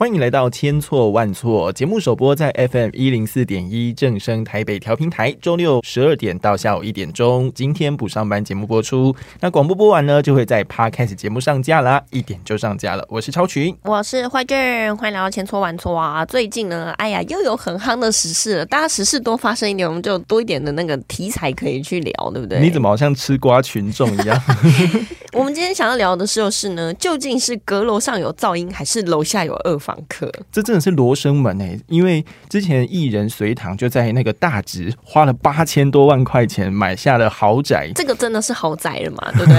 欢迎来到千错万错节目首播在 FM 一零四点一正声台北调频台，周六十二点到下午一点钟。今天不上班节目播出，那广播播完呢，就会在 Podcast 节目上架啦，一点就上架了。我是超群，我是坏俊，欢迎来到千错万错啊！最近呢，哎呀，又有很夯的时事了，大家时事多发生一点，我们就多一点的那个题材可以去聊，对不对？你怎么好像吃瓜群众一样？我们今天想要聊的就是呢，究竟是阁楼上有噪音，还是楼下有二房客？这真的是罗生门哎！因为之前艺人隋唐就在那个大直花了八千多万块钱买下了豪宅，这个真的是豪宅了嘛？对不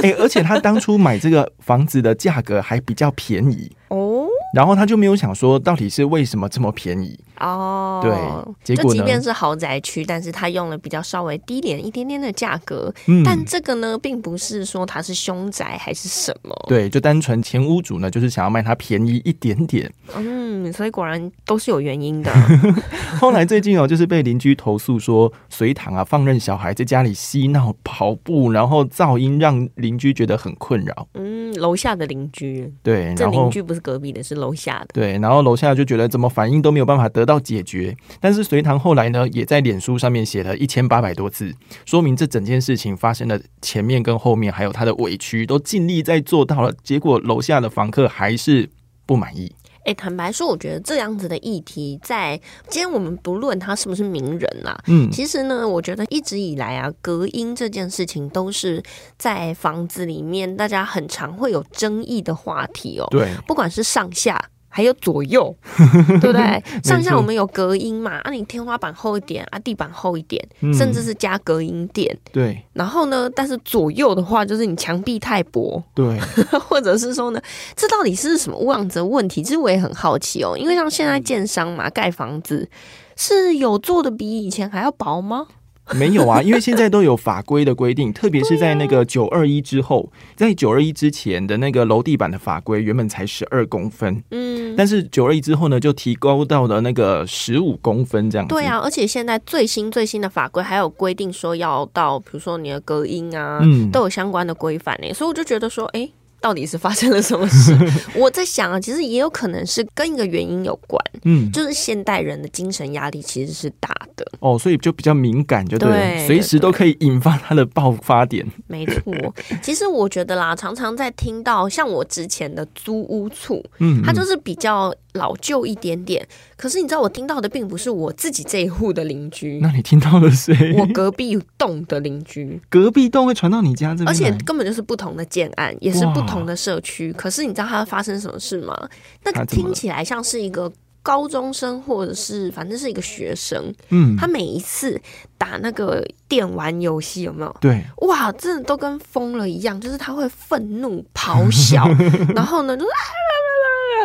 对？哎，而且他当初买这个房子的价格还比较便宜哦。然后他就没有想说，到底是为什么这么便宜哦？对，结果即便是豪宅区，但是他用了比较稍微低廉一点点的价格。嗯但这个呢，并不是说它是凶宅还是什么。对，就单纯前屋主呢，就是想要卖它便宜一点点。嗯，所以果然都是有原因的。后来最近哦，就是被邻居投诉说，隋唐啊放任小孩在家里嬉闹、跑步，然后噪音让邻居觉得很困扰。嗯，楼下的邻居对，这邻居不是隔壁的，是。楼下的对，然后楼下就觉得怎么反应都没有办法得到解决，但是隋唐后来呢，也在脸书上面写了一千八百多字，说明这整件事情发生的前面跟后面，还有他的委屈，都尽力在做到了，结果楼下的房客还是不满意。哎，坦白说，我觉得这样子的议题，在今天我们不论他是不是名人啦，嗯，其实呢，我觉得一直以来啊，隔音这件事情都是在房子里面大家很常会有争议的话题哦。对，不管是上下。还有左右，对不对？上下我们有隔音嘛？啊，你天花板厚一点啊，地板厚一点，甚至是加隔音垫。对。然后呢？但是左右的话，就是你墙壁太薄。对。或者是说呢，这到底是什么样子的问题？其实我也很好奇哦。因为像现在建商嘛，盖房子是有做的比以前还要薄吗？没有啊，因为现在都有法规的规定，特别是在那个九二一之后，在九二一之前的那个楼地板的法规原本才十二公分，嗯，但是九二一之后呢，就提高到了那个十五公分这样。对啊，而且现在最新最新的法规还有规定说要到，比如说你的隔音啊，都有相关的规范呢，所以我就觉得说，哎。到底是发生了什么事？我在想啊，其实也有可能是跟一个原因有关，嗯，就是现代人的精神压力其实是大的哦，所以就比较敏感，就对，随时都可以引发他的爆发点。没错，其实我觉得啦，常常在听到像我之前的租屋处，嗯，它就是比较。老旧一点点，可是你知道我听到的并不是我自己这一户的邻居，那你听到了谁？我隔壁栋的邻居，隔壁栋会传到你家这边，而且根本就是不同的建案，也是不同的社区。可是你知道他发生什么事吗？那听起来像是一个高中生，或者是反正是一个学生。嗯，他每一次打那个电玩游戏，有没有？对，哇，真的都跟疯了一样，就是他会愤怒咆哮，然后呢，就是。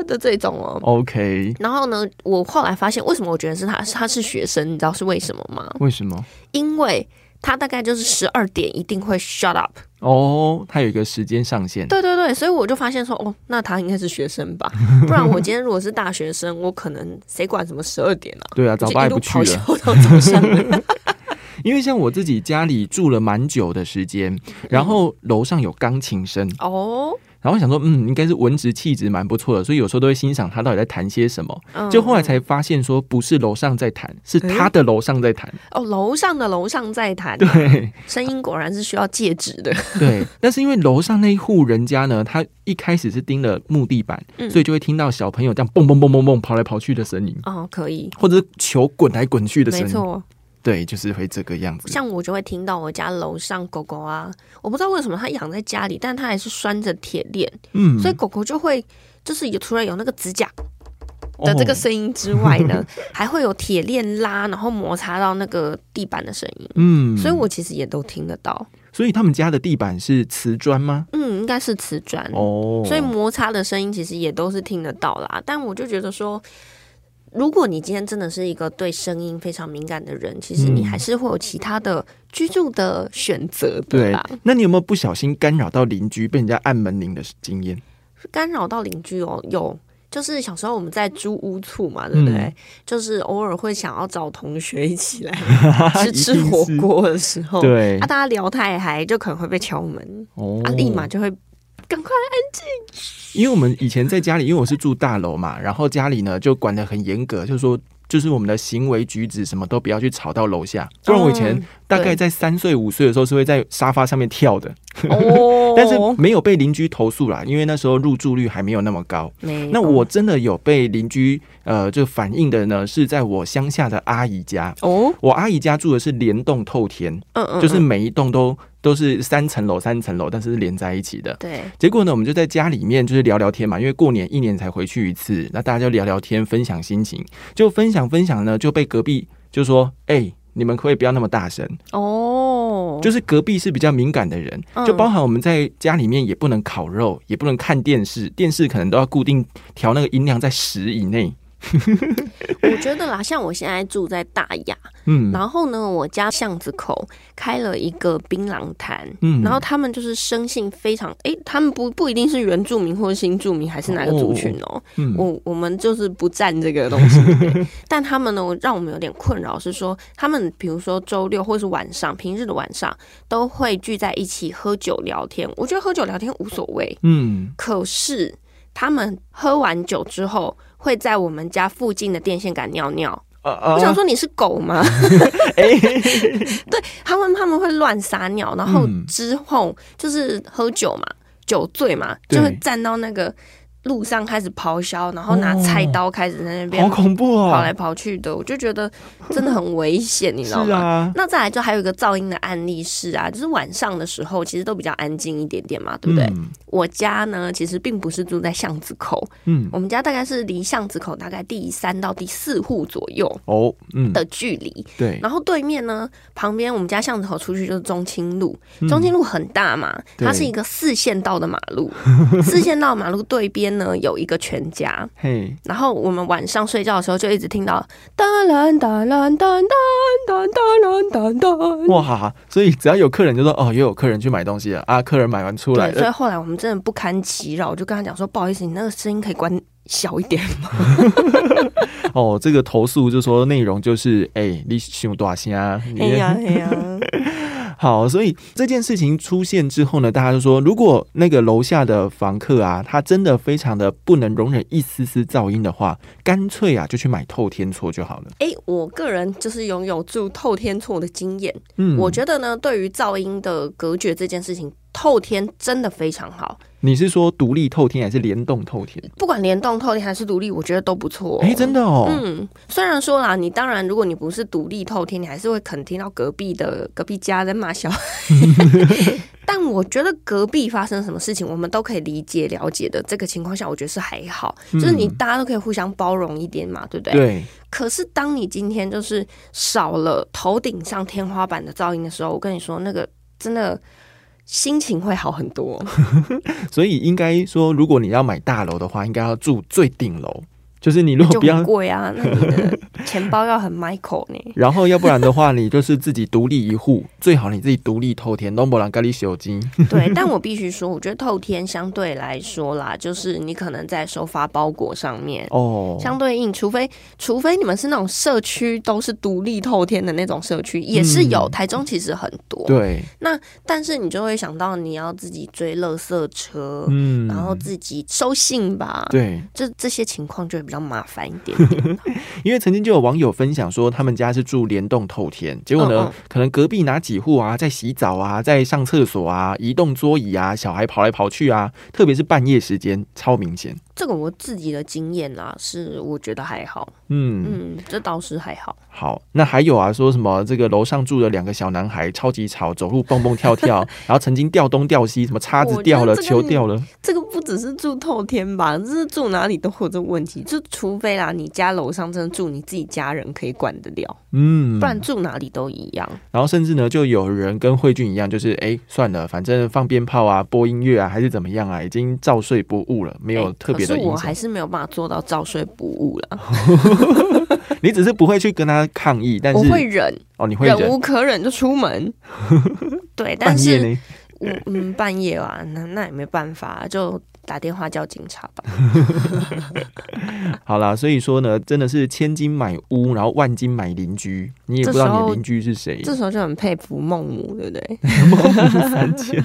的这种哦，OK。然后呢，我后来发现，为什么我觉得是他，他是学生，你知道是为什么吗？为什么？因为他大概就是十二点一定会 shut up。哦，他有一个时间上限。对对对，所以我就发现说，哦，那他应该是学生吧？不然我今天如果是大学生，我可能谁管什么十二点啊？对啊，早八也不去了。因为像我自己家里住了蛮久的时间，然后楼上有钢琴声哦。然后想说，嗯，应该是文职气质蛮不错的，所以有时候都会欣赏他到底在谈些什么。就后来才发现，说不是楼上在谈，是他的楼上在弹。哦，楼上的楼上在谈，对，声音果然是需要戒指的。对，但是因为楼上那一户人家呢，他一开始是钉了木地板，所以就会听到小朋友这样蹦蹦蹦蹦蹦跑来跑去的声音。哦，可以，或者是球滚来滚去的声音。没错。对，就是会这个样子。像我就会听到我家楼上狗狗啊，我不知道为什么它养在家里，但它还是拴着铁链，嗯，所以狗狗就会就是有除了有那个指甲的这个声音之外呢，还会有铁链拉，然后摩擦到那个地板的声音，嗯，所以我其实也都听得到。所以他们家的地板是瓷砖吗？嗯，应该是瓷砖哦，所以摩擦的声音其实也都是听得到啦。但我就觉得说。如果你今天真的是一个对声音非常敏感的人，其实你还是会有其他的居住的选择，对吧？那你有没有不小心干扰到邻居，被人家按门铃的经验？干扰到邻居哦，有。就是小时候我们在租屋处嘛，对不对？就是偶尔会想要找同学一起来 吃吃火锅的时候，对啊，大家聊太嗨，就可能会被敲门，哦，啊，立马就会赶快安静。因为我们以前在家里，因为我是住大楼嘛，然后家里呢就管得很严格，就是说。就是我们的行为举止什么都不要去吵到楼下，不然我以前大概在三岁五岁的时候是会在沙发上面跳的，哦，但是没有被邻居投诉啦，因为那时候入住率还没有那么高。那我真的有被邻居呃就反映的呢，是在我乡下的阿姨家哦，我阿姨家住的是连栋透天，嗯嗯，就是每一栋都。都是三层楼，三层楼，但是是连在一起的。对。结果呢，我们就在家里面就是聊聊天嘛，因为过年一年才回去一次，那大家就聊聊天，分享心情。就分享分享呢，就被隔壁就说：“哎，你们可以不要那么大声哦。”就是隔壁是比较敏感的人，就包含我们在家里面也不能烤肉，也不能看电视，电视可能都要固定调那个音量在十以内。我觉得啦，像我现在住在大雅，嗯，然后呢，我家巷子口开了一个槟榔摊，嗯，然后他们就是生性非常，哎，他们不不一定是原住民或者新住民，还是哪个族群哦，嗯。我我们就是不占这个东西，但他们呢，让我们有点困扰，是说他们比如说周六或是晚上，平日的晚上都会聚在一起喝酒聊天，我觉得喝酒聊天无所谓，嗯，可是他们喝完酒之后。会在我们家附近的电线杆尿尿，我想说你是狗吗？对他们他们会乱撒尿，然后之后就是喝酒嘛，酒醉嘛，就会站到那个。路上开始咆哮，然后拿菜刀开始在那边，好恐怖哦，跑来跑去的，我就觉得真的很危险，你知道吗？那再来就还有一个噪音的案例是啊，就是晚上的时候其实都比较安静一点点嘛，对不对？我家呢其实并不是住在巷子口，嗯，我们家大概是离巷子口大概第三到第四户左右哦，嗯。的距离，对。然后对面呢，旁边我们家巷子口出去就是中清路，中清路很大嘛，它是一个四线道的马路，四线道马路对边。呢有一个全家，嘿，然后我们晚上睡觉的时候就一直听到哒啦哒啦哒哒哒哒哒哒，哇！所以只要有客人就说哦，又有客人去买东西了。啊，客人买完出来，所以后来我们真的不堪其扰，我就跟他讲说，不好意思，你那个声音可以关小一点吗？哦，这个投诉就说内容就是哎，你凶多少钱啊？哎呀哎呀。好，所以这件事情出现之后呢，大家就说，如果那个楼下的房客啊，他真的非常的不能容忍一丝丝噪音的话，干脆啊就去买透天厝就好了。哎，我个人就是拥有住透天厝的经验，嗯，我觉得呢，对于噪音的隔绝这件事情。透天真的非常好。你是说独立透天还是联动透天？不管联动透天还是独立，我觉得都不错。哎，真的哦。嗯，虽然说啦，你当然如果你不是独立透天，你还是会肯听到隔壁的隔壁家在骂小孩。但我觉得隔壁发生什么事情，我们都可以理解了解的。这个情况下，我觉得是还好，就是你大家都可以互相包容一点嘛，对不对？对。可是当你今天就是少了头顶上天花板的噪音的时候，我跟你说，那个真的。心情会好很多，所以应该说，如果你要买大楼的话，应该要住最顶楼。就是你如果不要贵啊，那你的 钱包要很 Michael 呢。然后要不然的话，你就是自己独立一户，最好你自己独立透天，东博兰咖喱酒精。对，但我必须说，我觉得透天相对来说啦，就是你可能在收发包裹上面哦，相对应，除非除非你们是那种社区都是独立透天的那种社区，也是有台中其实很多。对，那但是你就会想到你要自己追垃圾车，嗯，然后自己收信吧，对，这这些情况就会比较。要麻烦一点，因为曾经就有网友分享说，他们家是住联动透天，结果呢，可能隔壁哪几户啊，在洗澡啊，在上厕所啊，移动桌椅啊，小孩跑来跑去啊，特别是半夜时间，超明显。这个我自己的经验啦，是我觉得还好。嗯嗯，这倒是还好。好，那还有啊，说什么这个楼上住的两个小男孩，超级吵，走路蹦蹦跳跳，然后曾经掉东掉西，什么叉子掉了，球掉了。这个不只是住透天吧，这是住哪里都有这问题。就除非啦，你家楼上真的住你自己家人可以管得了，嗯，不然住哪里都一样。然后甚至呢，就有人跟慧俊一样，就是哎，算了，反正放鞭炮啊，播音乐啊，还是怎么样啊，已经照睡不误了，没有特别。是我还是没有办法做到照睡不误了。你只是不会去跟他抗议，但是我会忍哦，你会忍无可忍就出门。对，但是嗯，半夜啊，那那也没办法，就打电话叫警察吧。好啦，所以说呢，真的是千金买屋，然后万金买邻居，你也不知道你的邻居是谁。这时候就很佩服孟母，对不对？孟母三迁。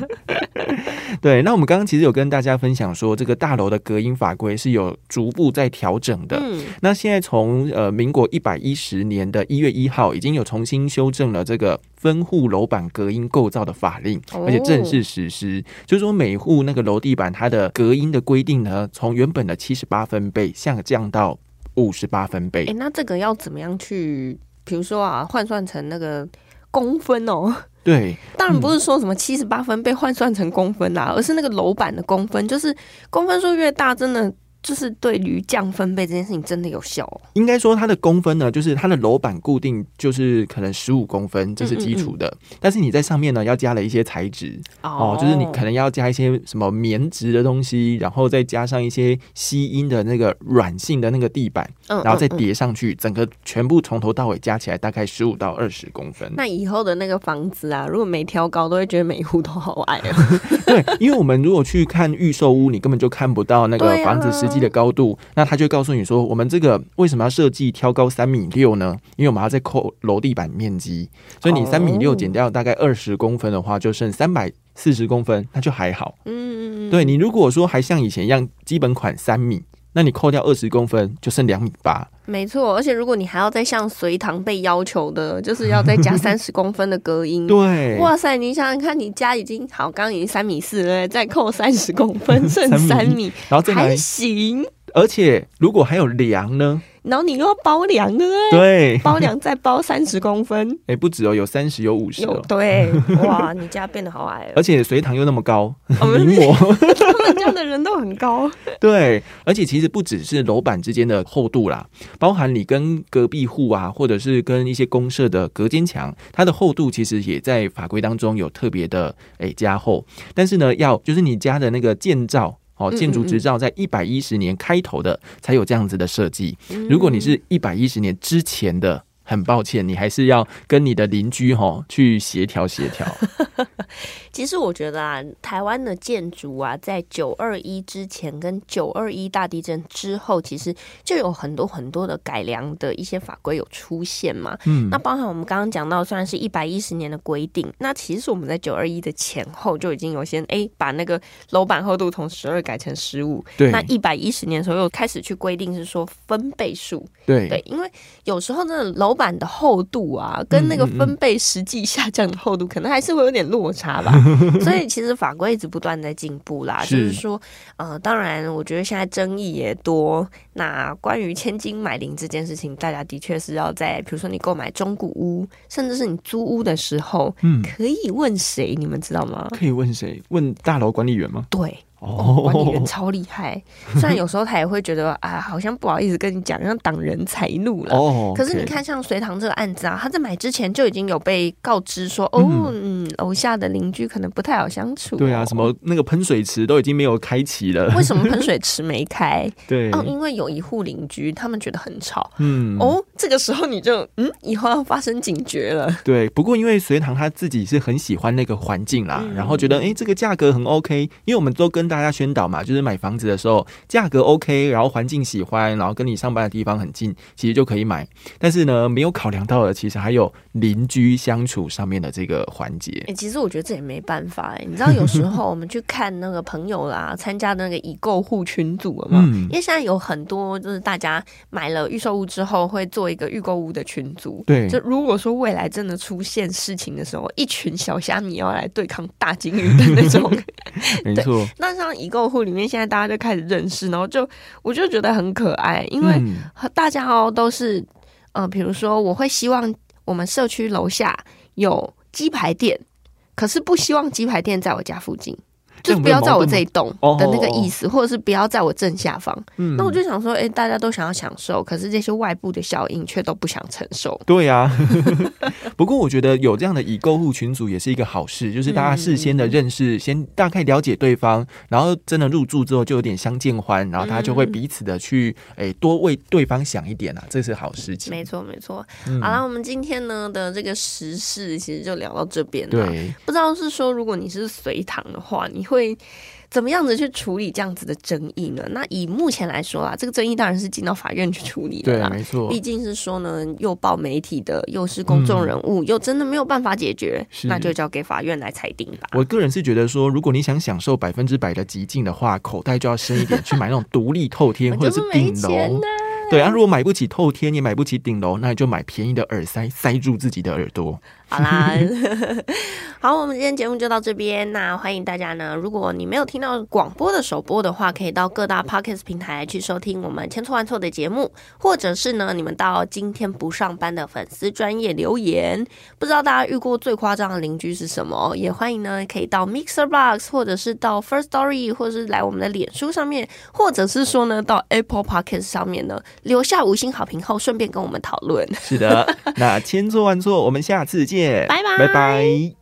对，那我们刚刚其实有跟大家分享说，这个大楼的隔音法规是有逐步在调整的。嗯，那现在从呃民国一百一十年的一月一号，已经有重新修正了这个分户楼板隔音构造的法令，而且正式实施。就是说，每户那个楼地板它的隔音的规定呢，从原本的七十八分贝下降到五十八分贝。哎，那这个要怎么样去？比如说啊，换算成那个公分哦。对，当然不是说什么七十八分被换算成公分啦，而是那个楼板的公分，就是公分数越大，真的。就是对于降分贝这件事情真的有效。应该说它的公分呢，就是它的楼板固定就是可能十五公分，这是基础的。但是你在上面呢，要加了一些材质哦，就是你可能要加一些什么棉质的东西，然后再加上一些吸音的那个软性的那个地板，然后再叠上去，整个全部从头到尾加起来大概十五到二十公分。那以后的那个房子啊，如果没挑高，都会觉得每一户都好矮啊。对，因为我们如果去看预售屋，你根本就看不到那个房子是。机的高度，那他就告诉你说，我们这个为什么要设计挑高三米六呢？因为我们要再扣楼地板面积，所以你三米六减掉大概二十公分的话，就剩三百四十公分，那就还好。嗯嗯，对你如果说还像以前一样，基本款三米。那你扣掉二十公分，就剩两米八。没错，而且如果你还要再像隋唐被要求的，就是要再加 三十公分的隔音。对，哇塞，你想想看，你家已经好，刚刚已经三米四了，再扣三十公分，剩三米，然后还行。而且如果还有梁呢？然后你又要包梁的，对，包梁再包三十公分，哎，不止哦，有三十，有五十，对，哇，你家变得好矮，而且隋唐又那么高，名模，他们家的人都很高，对，而且其实不只是楼板之间的厚度啦，包含你跟隔壁户啊，或者是跟一些公社的隔间墙，它的厚度其实也在法规当中有特别的哎加厚，但是呢，要就是你家的那个建造。哦，建筑执照在一百一十年开头的才有这样子的设计。如果你是一百一十年之前的。很抱歉，你还是要跟你的邻居哈去协调协调。其实我觉得啊，台湾的建筑啊，在九二一之前跟九二一大地震之后，其实就有很多很多的改良的一些法规有出现嘛。嗯，那包含我们刚刚讲到，虽然是一百一十年的规定，那其实我们在九二一的前后就已经有先哎把那个楼板厚度从十二改成十五。对，那一百一十年的时候又开始去规定是说分倍数。对对，因为有时候那楼板的厚度啊，跟那个分贝实际下降的厚度，可能还是会有点落差吧。所以其实法规一直不断在进步啦。就是说，呃，当然，我觉得现在争议也多。那关于千金买零这件事情，大家的确是要在，比如说你购买中古屋，甚至是你租屋的时候，嗯，可以问谁？你们知道吗？可以问谁？问大楼管理员吗？对。哦，管理员超厉害，虽然有时候他也会觉得啊，好像不好意思跟你讲，像挡人财路了。哦，可是你看，像隋唐这个案子啊，他在买之前就已经有被告知说，哦，嗯，楼下的邻居可能不太好相处。对啊，什么那个喷水池都已经没有开启了。为什么喷水池没开？对，哦，因为有一户邻居他们觉得很吵。嗯，哦，这个时候你就嗯，以后要发生警觉了。对，不过因为隋唐他自己是很喜欢那个环境啦，然后觉得哎，这个价格很 OK，因为我们都跟大家宣导嘛，就是买房子的时候价格 OK，然后环境喜欢，然后跟你上班的地方很近，其实就可以买。但是呢，没有考量到的，其实还有邻居相处上面的这个环节。哎，其实我觉得这也没办法哎，你知道有时候我们去看那个朋友啦，参加那个已购户群组了嘛，因为现在有很多就是大家买了预售屋之后会做一个预购屋的群组。对，就如果说未来真的出现事情的时候，一群小虾米要来对抗大金鱼的那种，没错。那像已购。户里面，现在大家就开始认识，然后就我就觉得很可爱，因为大家哦都是呃，比如说我会希望我们社区楼下有鸡排店，可是不希望鸡排店在我家附近。就是不要在我这一栋的那个意思，或者是不要在我正下方。嗯那我就想说，哎，大家都想要享受，可是这些外部的效应却都不想承受。对呀，不过我觉得有这样的已购户群组也是一个好事，就是大家事先的认识，先大概了解对方，然后真的入住之后就有点相见欢，然后大家就会彼此的去哎多为对方想一点啊，这是好事情。没错，没错。好了，我们今天呢的这个时事其实就聊到这边了。对，不知道是说如果你是随堂的话，你。会怎么样子去处理这样子的争议呢？那以目前来说啊，这个争议当然是进到法院去处理的啦。没错，毕竟是说呢，又报媒体的，又是公众人物，又真的没有办法解决，那就交给法院来裁定吧。我个人是觉得说，如果你想享受百分之百的极境的话，口袋就要深一点，去买那种独立透天 或者是顶楼。对啊，如果买不起透天，也买不起顶楼，那你就买便宜的耳塞，塞住自己的耳朵。好啦，好，我们今天节目就到这边。那欢迎大家呢，如果你没有听到广播的首播的话，可以到各大 podcast 平台去收听我们千错万错的节目，或者是呢，你们到今天不上班的粉丝专业留言。不知道大家遇过最夸张的邻居是什么？也欢迎呢，可以到 Mixer Box，或者是到 First Story，或者是来我们的脸书上面，或者是说呢，到 Apple Podcast 上面呢，留下五星好评后，顺便跟我们讨论。是的，那千错万错，我们下次见见。拜拜，拜拜。